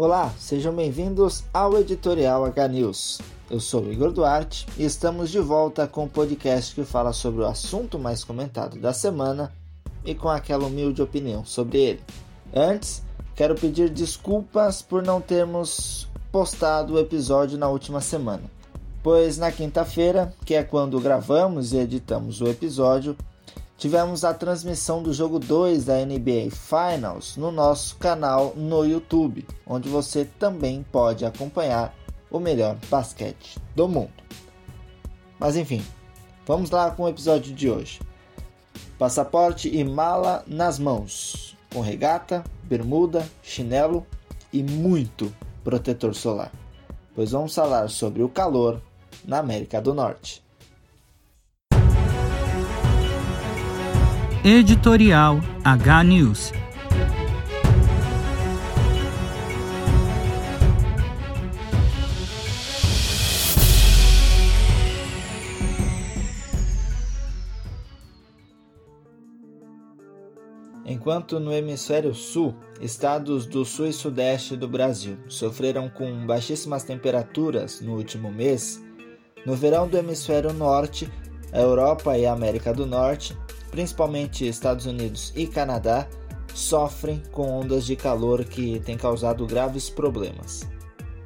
Olá, sejam bem-vindos ao Editorial H News. Eu sou Igor Duarte e estamos de volta com o podcast que fala sobre o assunto mais comentado da semana e com aquela humilde opinião sobre ele. Antes, quero pedir desculpas por não termos postado o episódio na última semana, pois na quinta-feira, que é quando gravamos e editamos o episódio, tivemos a transmissão do jogo 2 da NBA Finals no nosso canal no YouTube, onde você também pode acompanhar o melhor basquete do mundo. Mas enfim, vamos lá com o episódio de hoje. Passaporte e mala nas mãos, com regata, bermuda, chinelo e muito protetor solar, pois vamos falar sobre o calor na América do Norte. Editorial H News. Enquanto no hemisfério sul, estados do sul e sudeste do Brasil sofreram com baixíssimas temperaturas no último mês, no verão do hemisfério norte, a Europa e a América do Norte principalmente Estados Unidos e Canadá, sofrem com ondas de calor que têm causado graves problemas.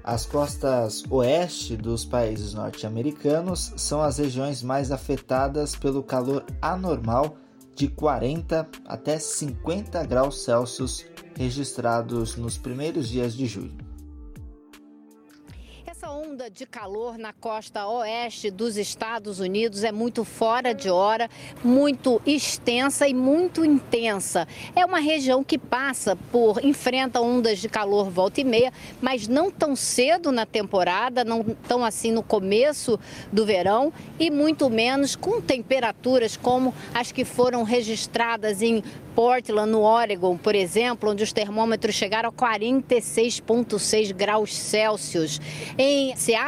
As costas oeste dos países norte-americanos são as regiões mais afetadas pelo calor anormal de 40 até 50 graus Celsius registrados nos primeiros dias de julho de calor na costa oeste dos Estados Unidos é muito fora de hora, muito extensa e muito intensa. É uma região que passa por, enfrenta ondas de calor volta e meia, mas não tão cedo na temporada, não tão assim no começo do verão e muito menos com temperaturas como as que foram registradas em Portland, no Oregon, por exemplo, onde os termômetros chegaram a 46,6 graus Celsius. Em Seattle,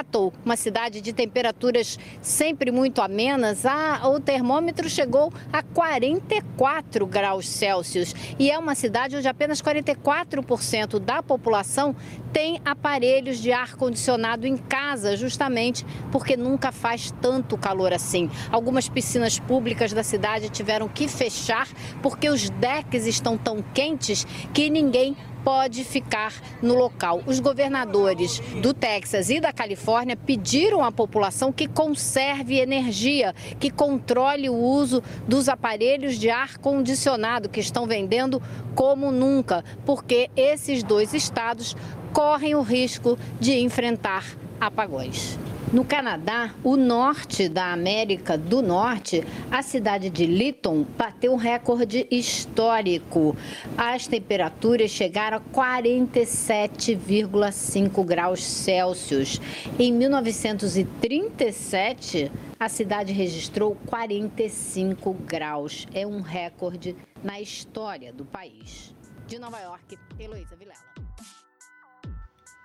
uma cidade de temperaturas sempre muito amenas, a, o termômetro chegou a 44 graus Celsius. E é uma cidade onde apenas 44% da população tem aparelhos de ar-condicionado em casa, justamente porque nunca faz tanto calor assim. Algumas piscinas públicas da cidade tiveram que fechar porque os decks estão tão quentes que ninguém pode ficar no local. Os governadores do Texas e da Califórnia pediram à população que conserve energia, que controle o uso dos aparelhos de ar condicionado que estão vendendo como nunca, porque esses dois estados correm o risco de enfrentar apagões. No Canadá, o norte da América do Norte, a cidade de Lytton bateu um recorde histórico. As temperaturas chegaram a 47,5 graus Celsius. Em 1937, a cidade registrou 45 graus. É um recorde na história do país. De Nova York, Heloísa Vilela.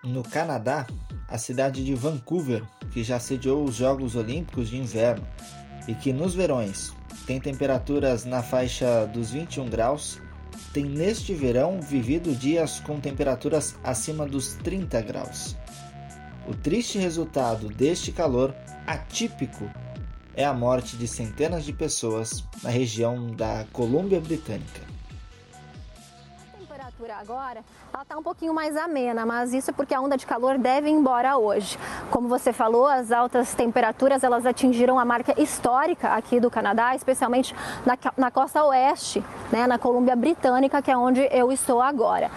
No Canadá, a cidade de Vancouver, que já sediou os Jogos Olímpicos de Inverno e que nos verões tem temperaturas na faixa dos 21 graus, tem neste verão vivido dias com temperaturas acima dos 30 graus. O triste resultado deste calor atípico é a morte de centenas de pessoas na região da Colômbia Britânica temperatura agora, ela está um pouquinho mais amena, mas isso porque a onda de calor deve ir embora hoje. Como você falou, as altas temperaturas elas atingiram a marca histórica aqui do Canadá, especialmente na, na costa oeste, né, na Colômbia Britânica, que é onde eu estou agora.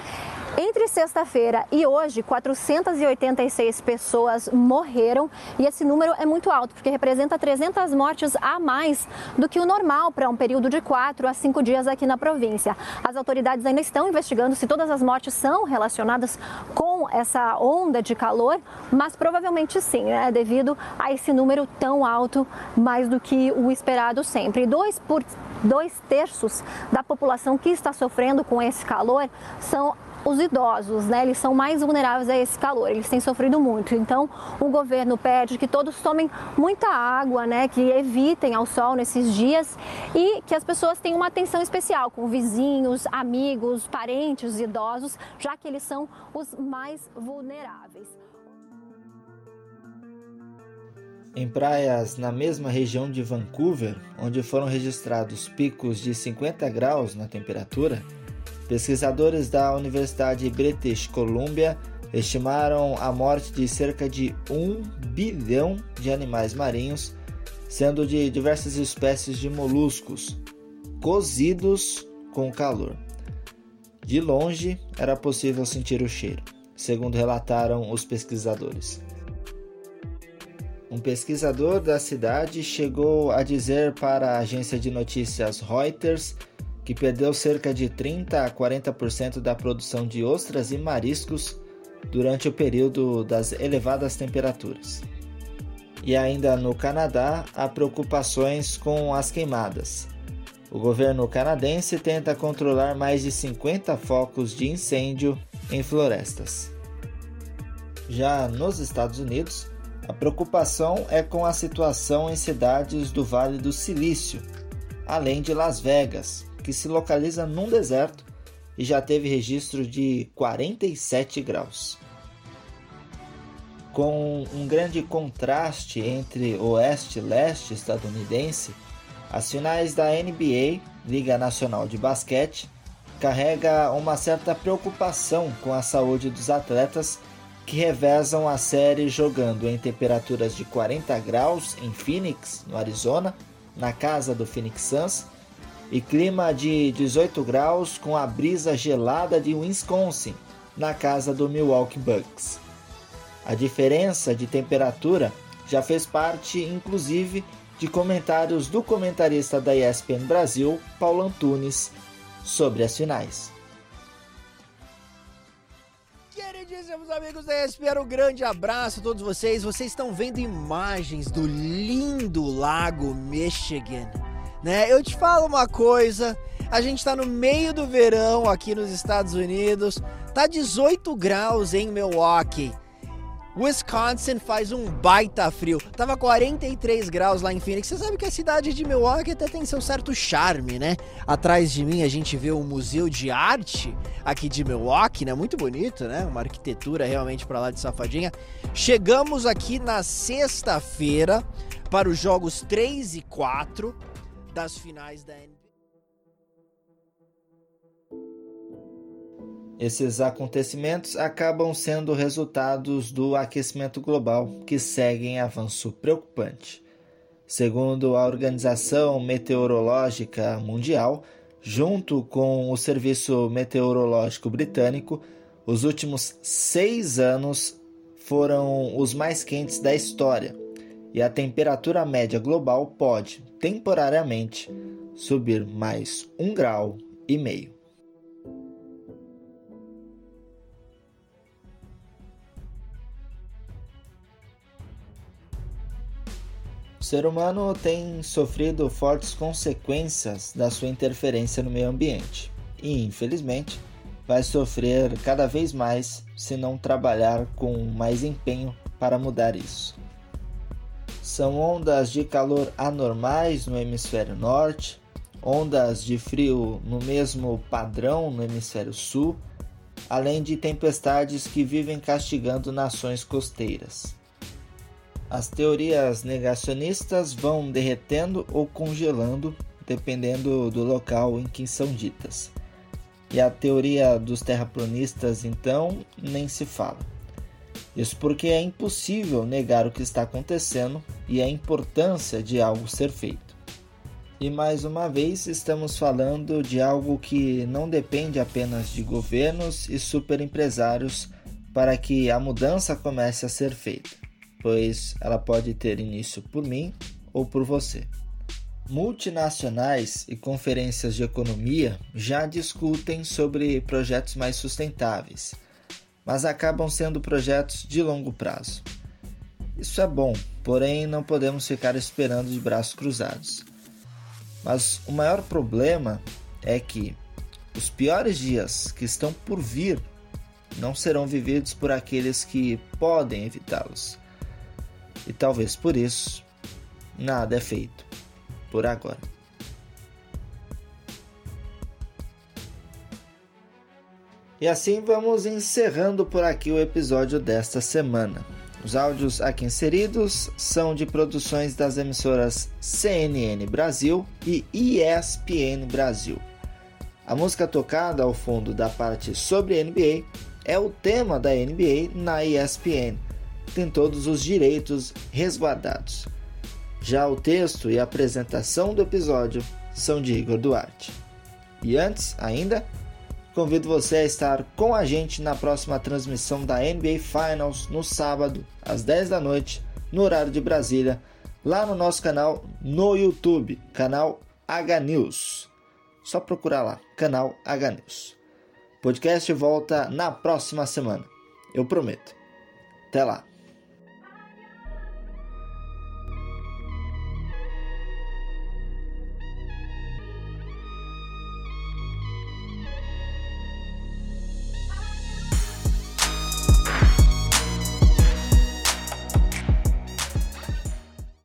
Entre sexta-feira e hoje, 486 pessoas morreram e esse número é muito alto, porque representa 300 mortes a mais do que o normal para um período de 4 a 5 dias aqui na província. As autoridades ainda estão investigando se todas as mortes são relacionadas com essa onda de calor, mas provavelmente sim, né, devido a esse número tão alto, mais do que o esperado sempre. Dois, por, dois terços da população que está sofrendo com esse calor são os idosos, né? Eles são mais vulneráveis a esse calor, eles têm sofrido muito. Então, o governo pede que todos tomem muita água, né? Que evitem ao sol nesses dias e que as pessoas tenham uma atenção especial com vizinhos, amigos, parentes idosos, já que eles são os mais vulneráveis. Em praias na mesma região de Vancouver, onde foram registrados picos de 50 graus na temperatura, pesquisadores da Universidade British Columbia estimaram a morte de cerca de 1 bilhão de animais marinhos, sendo de diversas espécies de moluscos, cozidos com calor. De longe era possível sentir o cheiro, segundo relataram os pesquisadores. Um pesquisador da cidade chegou a dizer para a agência de notícias Reuters que perdeu cerca de 30 a 40% da produção de ostras e mariscos durante o período das elevadas temperaturas. E ainda no Canadá, há preocupações com as queimadas. O governo canadense tenta controlar mais de 50 focos de incêndio em florestas. Já nos Estados Unidos, a preocupação é com a situação em cidades do Vale do Silício, além de Las Vegas, que se localiza num deserto e já teve registro de 47 graus. Com um grande contraste entre oeste e leste estadunidense, as finais da NBA, Liga Nacional de Basquete, carrega uma certa preocupação com a saúde dos atletas que revezam a série jogando em temperaturas de 40 graus em Phoenix, no Arizona, na casa do Phoenix Suns, e clima de 18 graus com a brisa gelada de Wisconsin, na casa do Milwaukee Bucks. A diferença de temperatura já fez parte, inclusive, de comentários do comentarista da ESPN Brasil, Paulo Antunes, sobre as finais. Queridíssimos amigos da ESPN, um grande abraço a todos vocês. Vocês estão vendo imagens do lindo lago Michigan, né? Eu te falo uma coisa, a gente está no meio do verão aqui nos Estados Unidos, tá 18 graus em Milwaukee. Wisconsin faz um baita frio. Tava 43 graus lá em Phoenix. Você sabe que a cidade de Milwaukee até tem seu certo charme, né? Atrás de mim a gente vê o Museu de Arte aqui de Milwaukee, né? Muito bonito, né? Uma arquitetura realmente para lá de safadinha. Chegamos aqui na sexta-feira para os jogos 3 e 4 das finais da NBA. Esses acontecimentos acabam sendo resultados do aquecimento global, que segue em avanço preocupante. Segundo a Organização Meteorológica Mundial, junto com o Serviço Meteorológico Britânico, os últimos seis anos foram os mais quentes da história e a temperatura média global pode, temporariamente, subir mais um grau e meio. O ser humano tem sofrido fortes consequências da sua interferência no meio ambiente e, infelizmente, vai sofrer cada vez mais se não trabalhar com mais empenho para mudar isso. São ondas de calor anormais no hemisfério norte, ondas de frio no mesmo padrão no hemisfério sul, além de tempestades que vivem castigando nações costeiras. As teorias negacionistas vão derretendo ou congelando, dependendo do local em que são ditas. E a teoria dos terraplanistas, então, nem se fala. Isso porque é impossível negar o que está acontecendo e a importância de algo ser feito. E mais uma vez estamos falando de algo que não depende apenas de governos e superempresários para que a mudança comece a ser feita pois ela pode ter início por mim ou por você. Multinacionais e conferências de economia já discutem sobre projetos mais sustentáveis, mas acabam sendo projetos de longo prazo. Isso é bom, porém não podemos ficar esperando de braços cruzados. Mas o maior problema é que os piores dias que estão por vir não serão vividos por aqueles que podem evitá-los. E talvez por isso, nada é feito por agora. E assim vamos encerrando por aqui o episódio desta semana. Os áudios aqui inseridos são de produções das emissoras CNN Brasil e ESPN Brasil. A música tocada ao fundo da parte sobre NBA é o tema da NBA na ESPN. Tem todos os direitos resguardados. Já o texto e a apresentação do episódio são de Igor Duarte. E antes, ainda, Convido você a estar com a gente na próxima transmissão da NBA Finals no sábado, às 10 da noite, no horário de Brasília, lá no nosso canal no YouTube, canal H News. Só procurar lá, canal H News. Podcast volta na próxima semana. Eu prometo. Até lá.